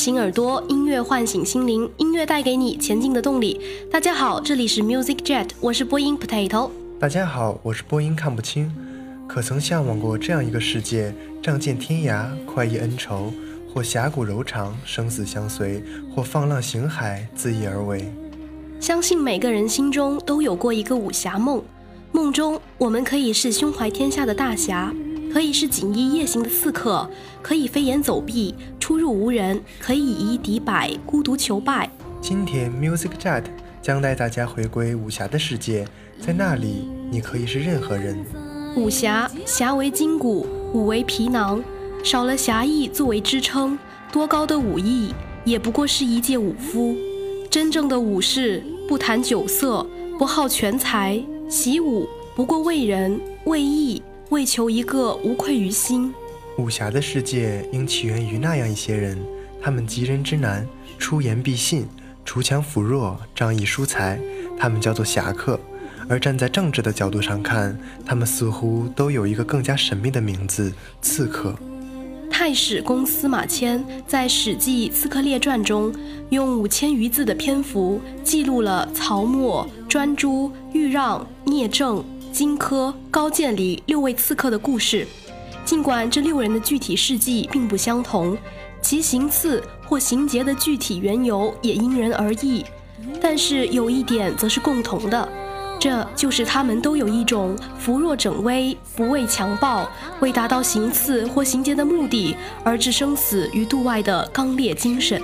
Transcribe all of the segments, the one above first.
醒耳朵，音乐唤醒心灵，音乐带给你前进的动力。大家好，这里是 Music Jet，我是播音 Potato。大家好，我是播音看不清。可曾向往过这样一个世界：仗剑天涯，快意恩仇；或侠骨柔肠，生死相随；或放浪形骸，恣意而为。相信每个人心中都有过一个武侠梦，梦中我们可以是胸怀天下的大侠，可以是锦衣夜行的刺客，可以飞檐走壁，出入无人，可以以一敌百，孤独求败。今天 Music Chat 将带大家回归武侠的世界，在那里，你可以是任何人。武侠，侠为筋骨，武为皮囊，少了侠义作为支撑，多高的武艺也不过是一介武夫。真正的武士不谈酒色，不好权财，习武不过为人、为义、为求一个无愧于心。武侠的世界应起源于那样一些人，他们急人之难，出言必信，锄强扶弱，仗义疏财，他们叫做侠客。而站在政治的角度上看，他们似乎都有一个更加神秘的名字——刺客。太史公司马迁在《史记·刺客列传》中，用五千余字的篇幅记录了曹沫、专诸、豫让、聂政、荆轲、高渐离六位刺客的故事。尽管这六人的具体事迹并不相同，其行刺或行劫的具体缘由也因人而异，但是有一点则是共同的。这就是他们都有一种扶弱整危、不畏强暴、为达到行刺或行劫的目的而置生死于度外的刚烈精神。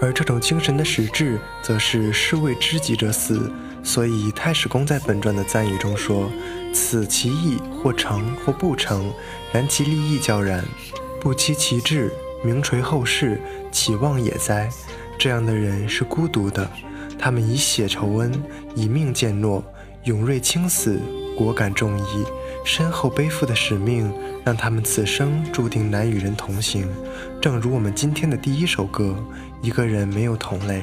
而这种精神的实质，则是士为知己者死。所以太史公在本传的赞语中说：“此其意，或成或不成，然其利益较然，不期其志，名垂后世，岂忘也哉？”这样的人是孤独的，他们以血酬恩，以命践诺。勇锐轻死，果敢重义，身后背负的使命，让他们此生注定难与人同行。正如我们今天的第一首歌，一个人没有同类。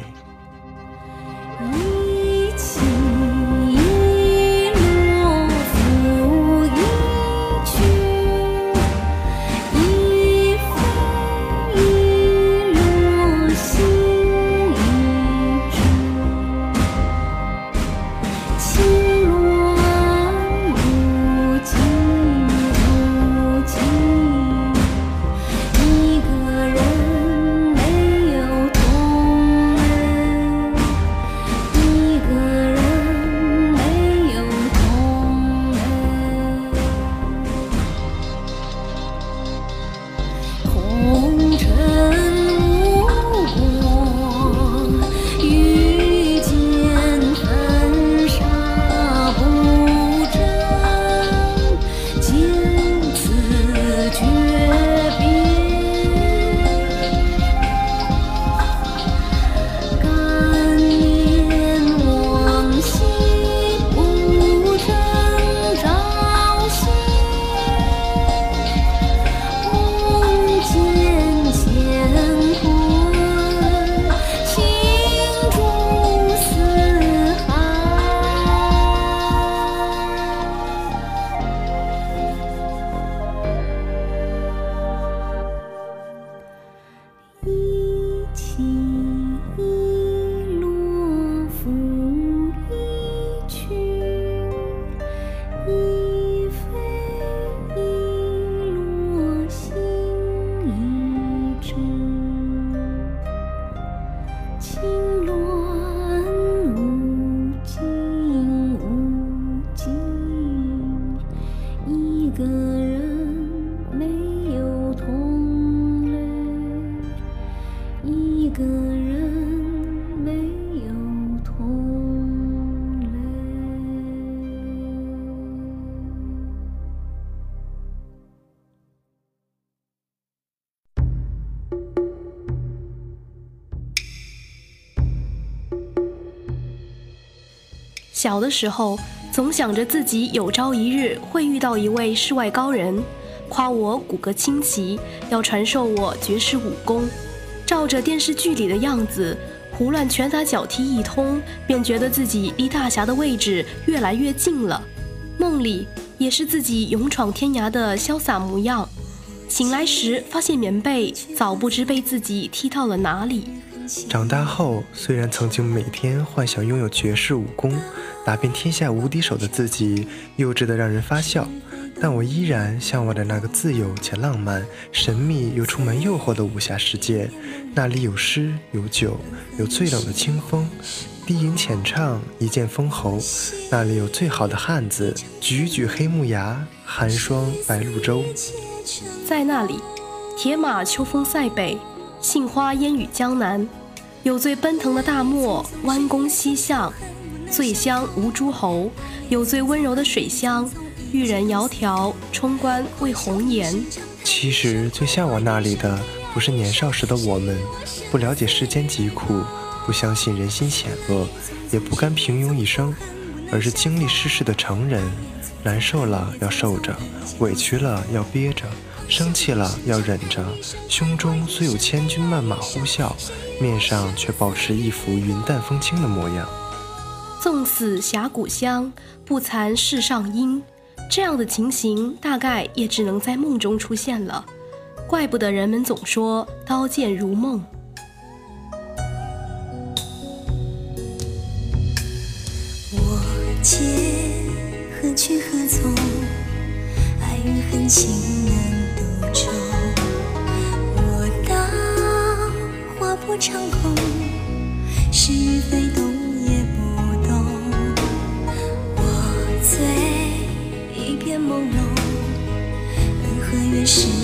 个人没有同类，一个人没有同类。小的时候。总想着自己有朝一日会遇到一位世外高人，夸我骨骼清奇，要传授我绝世武功。照着电视剧里的样子，胡乱拳打脚踢一通，便觉得自己离大侠的位置越来越近了。梦里也是自己勇闯天涯的潇洒模样，醒来时发现棉被早不知被自己踢到了哪里。长大后，虽然曾经每天幻想拥有绝世武功，打遍天下无敌手的自己，幼稚得让人发笑，但我依然向往着那个自由且浪漫、神秘又充满诱惑的武侠世界。那里有诗，有酒，有最冷的清风，低吟浅唱，一剑封喉。那里有最好的汉子，举举黑木崖，寒霜白鹭洲。在那里，铁马秋风塞北，杏花烟雨江南。有最奔腾的大漠，弯弓西向；醉乡无诸侯，有最温柔的水乡。玉人窈窕，冲冠为红颜。其实最向往那里的，不是年少时的我们，不了解世间疾苦，不相信人心险恶，也不甘平庸一生，而是经历世事的成人。难受了要受着，委屈了要憋着，生气了要忍着。胸中虽有千军万马呼啸，面上却保持一副云淡风轻的模样。纵死峡谷香，不惭世上英。这样的情形，大概也只能在梦中出现了。怪不得人们总说刀剑如梦。我剑何去何从？爱与恨情难独钟。我刀划破长空，恩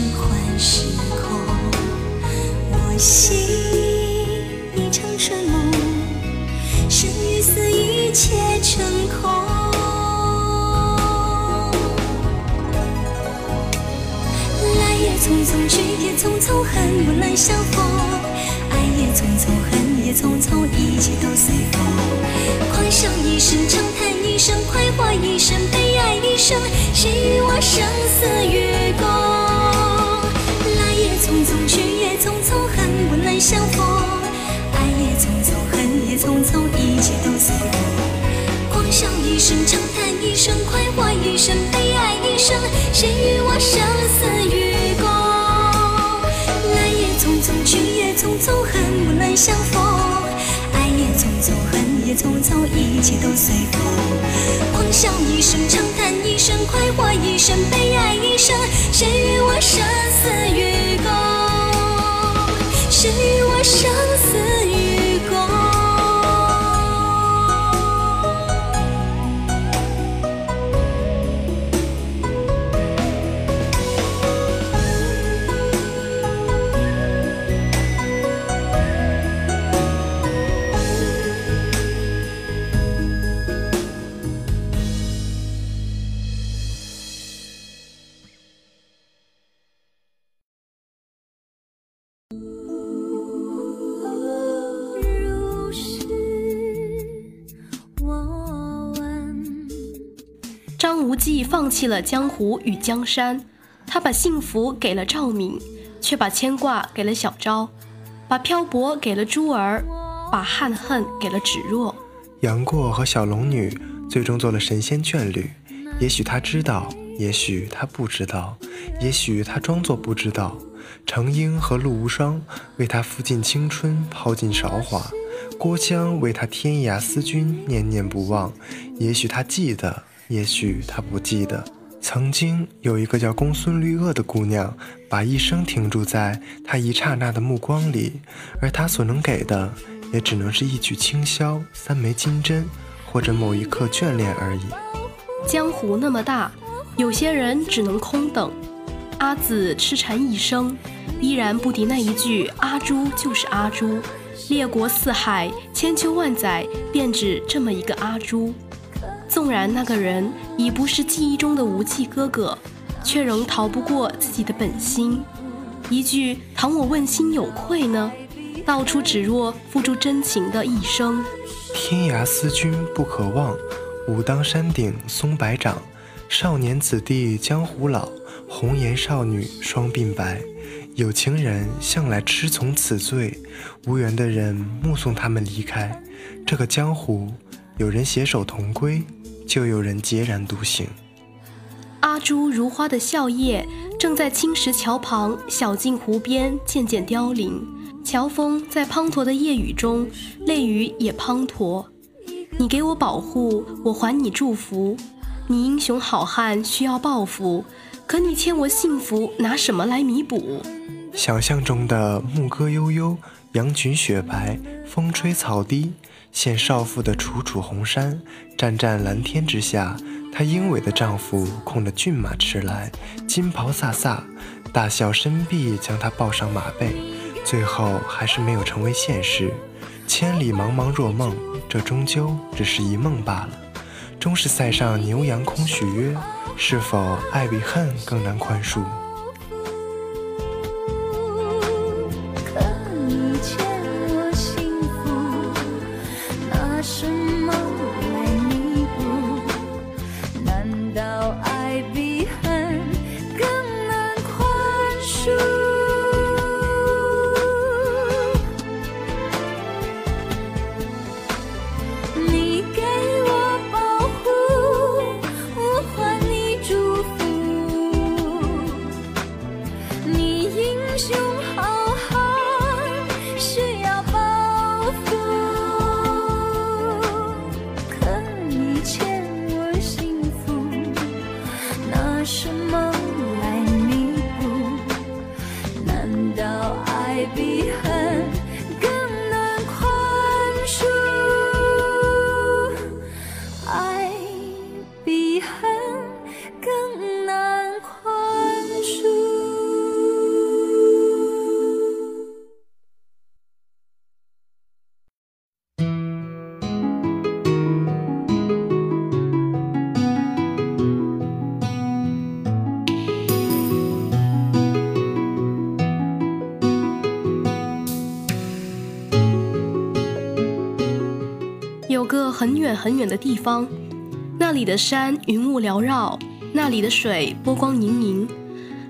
匆匆，一切都随风。狂笑一声，长叹一声，快活一生，悲哀一生，谁与我生死与共？谁张无忌放弃了江湖与江山，他把幸福给了赵敏，却把牵挂给了小昭，把漂泊给了珠儿，把憾恨给了芷若。杨过和小龙女最终做了神仙眷侣，也许他知道，也许他不知道，也许他装作不知道。程英和陆无双为他付尽青春，抛尽韶华；郭襄为他天涯思君，念念不忘。也许他记得，也许他不记得。曾经有一个叫公孙绿萼的姑娘，把一生停驻在他一刹那的目光里，而他所能给的，也只能是一曲清箫、三枚金针，或者某一刻眷恋而已。江湖那么大，有些人只能空等。阿紫痴缠一生，依然不敌那一句“阿朱就是阿朱”。列国四海，千秋万载，便只这么一个阿朱。纵然那个人已不是记忆中的无忌哥哥，却仍逃不过自己的本心。一句“倘我问心有愧呢”，道出芷若付出真情的一生。天涯思君不可忘，武当山顶松柏长。少年子弟江湖老，红颜少女双鬓白。有情人向来痴从此醉，无缘的人目送他们离开。这个江湖，有人携手同归，就有人孑然独行。阿朱如花的笑靥，正在青石桥旁小径湖边渐渐凋零。乔峰在滂沱的夜雨中，泪雨也滂沱。你给我保护，我还你祝福。你英雄好汉需要报复，可你欠我幸福，拿什么来弥补？想象中的牧歌悠悠，羊群雪白，风吹草低，现少妇的楚楚红衫，湛湛蓝天之下，她英伟的丈夫控着骏马驰来，金袍飒飒，大笑深臂将她抱上马背，最后还是没有成为现实。千里茫茫若梦，这终究只是一梦罢了。终是塞上牛羊空许约，是否爱比恨更难宽恕？很远很远的地方，那里的山云雾缭绕，那里的水波光粼粼，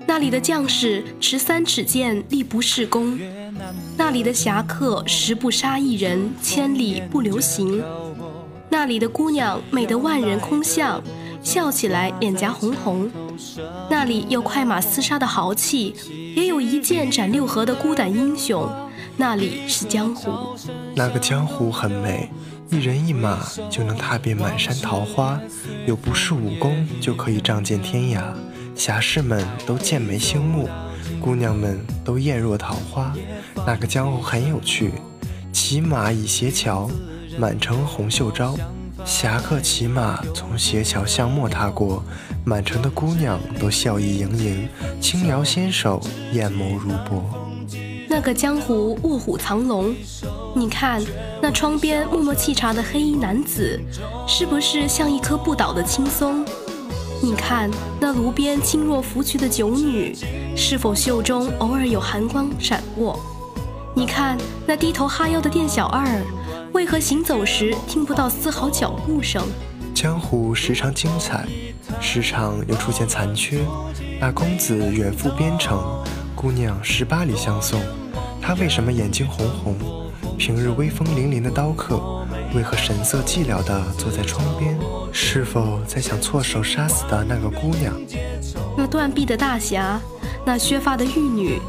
那里的将士持三尺剑，力不是弓，那里的侠客十步杀一人，千里不留行，那里的姑娘美得万人空巷，笑起来脸颊红红，那里有快马厮杀的豪气，也有一剑斩六合的孤胆英雄，那里是江湖，那个江湖很美。一人一马就能踏遍满山桃花，有不是武功就可以仗剑天涯。侠士们都剑眉星目，姑娘们都艳若桃花。那个江湖很有趣，骑马倚斜桥，满城红袖招。侠客骑马从斜桥巷陌踏过，满城的姑娘都笑意盈盈，轻摇纤手，眼眸如波。那个江湖卧虎藏龙，你看那窗边默默沏茶的黑衣男子，是不是像一棵不倒的青松？你看那炉边轻若拂去的酒女，是否袖中偶尔有寒光闪过？你看那低头哈腰的店小二，为何行走时听不到丝毫脚步声？江湖时常精彩，时常又出现残缺。那公子远赴边城，姑娘十八里相送。他为什么眼睛红红？平日威风凛凛的刀客，为何神色寂寥地坐在窗边？是否在想错手杀死的那个姑娘？那断臂的大侠，那削发的玉女，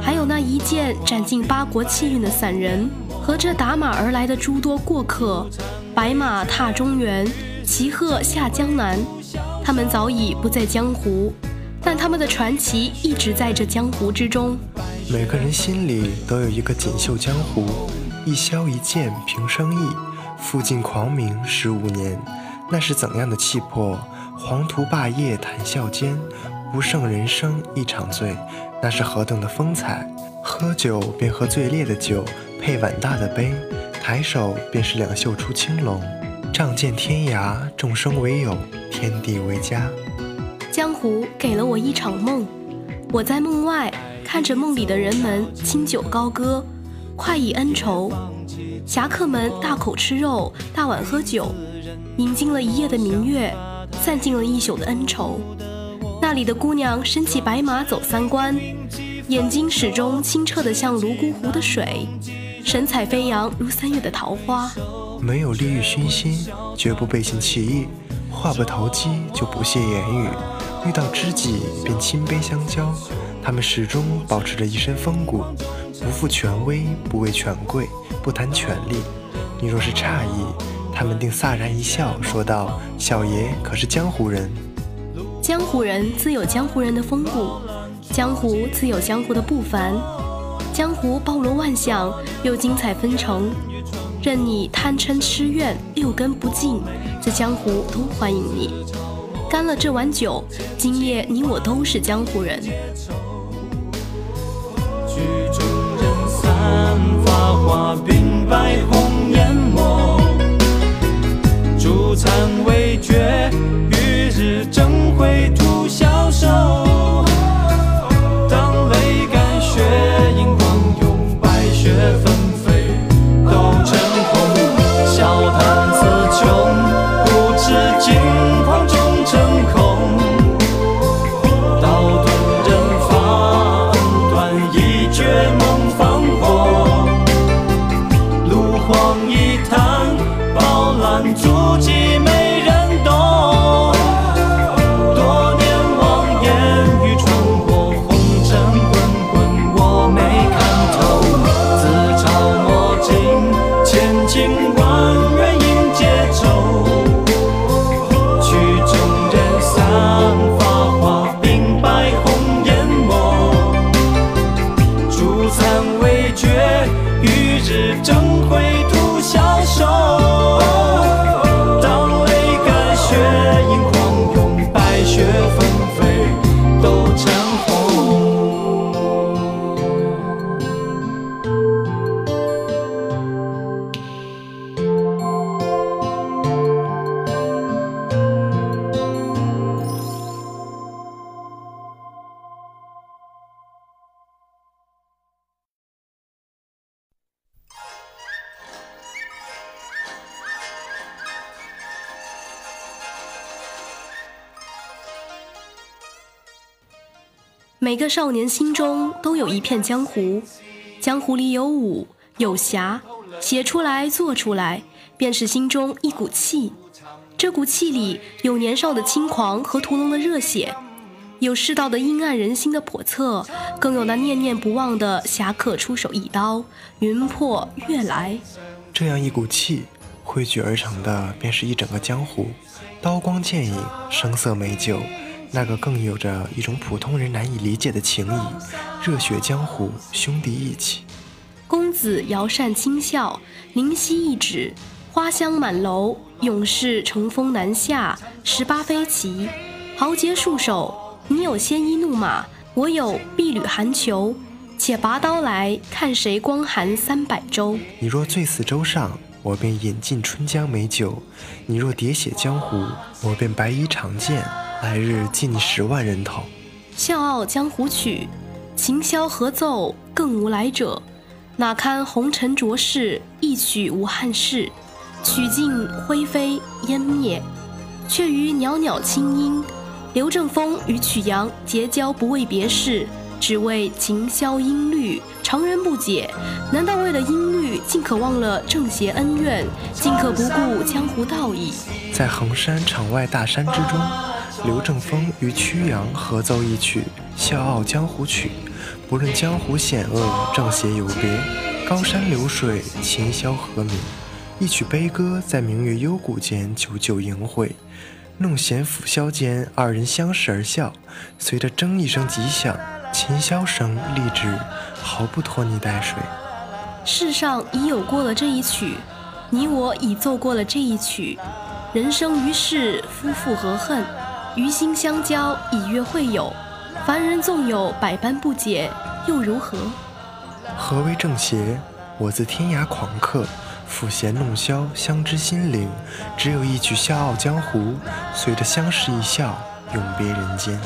还有那一剑斩尽八国气运的散人，和这打马而来的诸多过客，白马踏中原，骑鹤下江南，他们早已不在江湖，但他们的传奇一直在这江湖之中。每个人心里都有一个锦绣江湖，一箫一剑平生意，负尽狂名十五年，那是怎样的气魄？黄图霸业谈笑间，不胜人生一场醉，那是何等的风采？喝酒便喝最烈的酒，配碗大的杯，抬手便是两袖出青龙。仗剑天涯，众生为友，天地为家。江湖给了我一场梦，我在梦外看着梦里的人们清酒高歌，快意恩仇。侠客们大口吃肉，大碗喝酒，饮尽了一夜的明月，散尽了一宿的恩仇。那里的姑娘身骑白马走三关，眼睛始终清澈的像泸沽湖的水，神采飞扬如三月的桃花。没有利欲熏心，绝不背信弃义；话不投机，就不屑言语。遇到知己便亲杯相交。他们始终保持着一身风骨，不负权威，不畏权贵，不谈权力。你若是诧异，他们定飒然一笑，说道：“小爷可是江湖人。”江湖人自有江湖人的风骨，江湖自有江湖的不凡，江湖包罗万象，又精彩纷呈，任你贪嗔痴怨六根不净，这江湖都欢迎你。干了这碗酒，今夜你我都是江湖人。发花鬓白红颜殁，烛残未觉。是正回吐消瘦，每个少年心中都有一片江湖，江湖里有武有侠，写出来做出来，便是心中一股气。这股气里有年少的轻狂和屠龙的热血，有世道的阴暗人心的叵测，更有那念念不忘的侠客出手一刀，云破月来。这样一股气汇聚而成的，便是一整个江湖，刀光剑影，声色美酒。那个更有着一种普通人难以理解的情谊，热血江湖，兄弟义气。公子摇扇轻笑，灵犀一指，花香满楼，勇士乘风南下，十八飞骑，豪杰束手。你有鲜衣怒马，我有碧缕寒裘，且拔刀来看谁光寒三百州。你若醉死舟上，我便饮尽春江美酒；你若喋血江湖，我便白衣长剑。来日记你十万人头，笑傲江湖曲，琴箫合奏更无来者。哪堪红尘浊世，一曲无憾事。曲尽灰飞烟灭，却余袅袅清音。刘正风与曲阳结交不为别事，只为琴箫音律。常人不解，难道为了音律，竟可忘了正邪恩怨，竟可不顾江湖道义？在衡山场外大山之中。刘正风与曲阳合奏一曲《笑傲江湖曲》，不论江湖险恶，正邪有别，高山流水，琴箫和鸣，一曲悲歌在明月幽谷间久久萦回。弄弦抚箫间，二人相视而笑，随着铮一声急响，琴箫声立止，毫不拖泥带水。世上已有过了这一曲，你我已奏过了这一曲，人生于世，夫妇何恨？于心相交，以约会友。凡人纵有百般不解，又如何？何为正邪？我自天涯狂客，抚弦弄箫，相知心灵。只有一曲笑傲江湖，随着相视一笑，永别人间。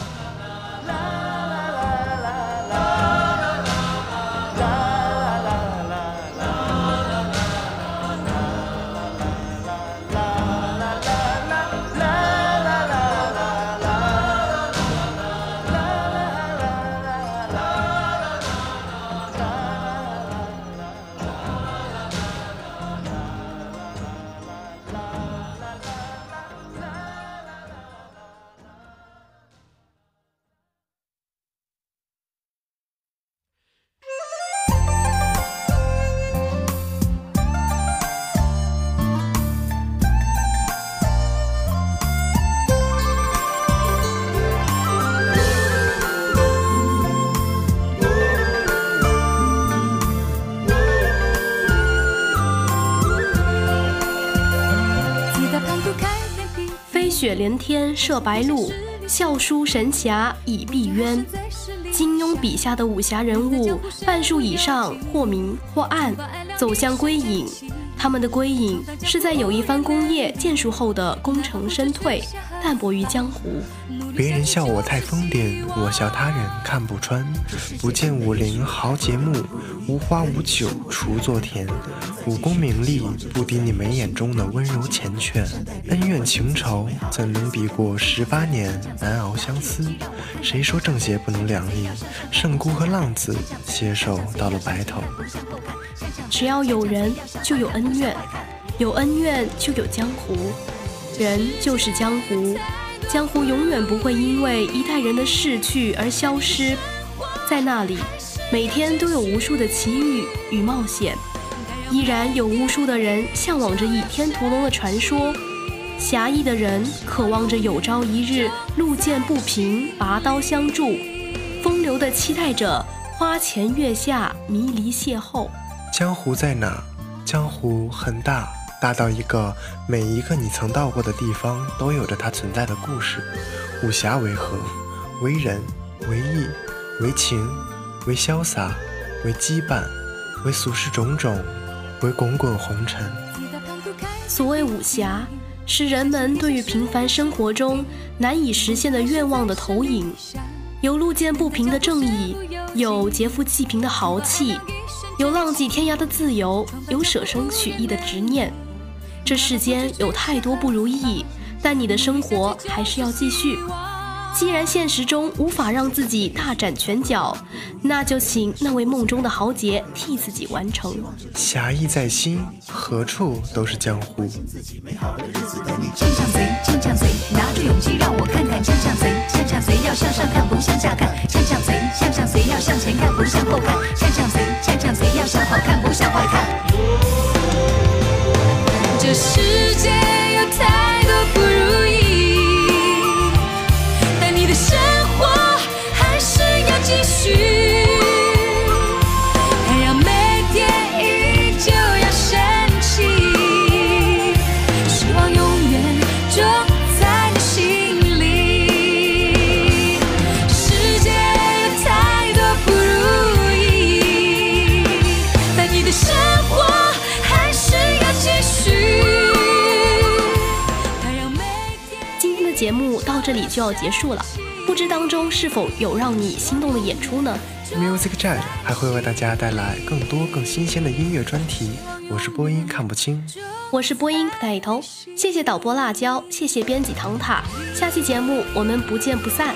雪连天射白鹿，笑书神侠倚碧鸳。金庸笔下的武侠人物，半数以上或明或暗，走向归隐。他们的归隐是在有一番功业建树后的功成身退，淡泊于江湖。别人笑我太疯癫，我笑他人看不穿。不见武林豪杰墓，无花无酒锄作田。武功名利不敌你眉眼中的温柔缱绻，恩怨情仇怎能比过十八年难熬相思？谁说正邪不能两立？圣姑和浪子携手到了白头。只要有人，就有恩怨；有恩怨，就有江湖。人就是江湖，江湖永远不会因为一代人的逝去而消失。在那里，每天都有无数的奇遇与冒险，依然有无数的人向往着倚天屠龙的传说，侠义的人渴望着有朝一日路见不平拔刀相助，风流的期待着花前月下迷离邂逅。江湖在哪？江湖很大，大到一个每一个你曾到过的地方都有着它存在的故事。武侠为何？为仁，为义，为情，为潇洒，为羁绊，为俗世种种，为滚滚红尘。所谓武侠，是人们对于平凡生活中难以实现的愿望的投影。有路见不平的正义，有劫富济贫的豪气。有浪迹天涯的自由，有舍生取义的执念。这世间有太多不如意，但你的生活还是要继续。既然现实中无法让自己大展拳脚，那就请那位梦中的豪杰替自己完成。侠义在心，何处都是江湖。拿出勇气让我看看要向上看，不向下看。要向前看，不向后看。要向好看，不向坏看。这世界有太就要结束了，不知当中是否有让你心动的演出呢？Music Jazz 还会为大家带来更多更新鲜的音乐专题。我是播音看不清，我是播音不带头。谢谢导播辣椒，谢谢编辑唐塔。下期节目我们不见不散。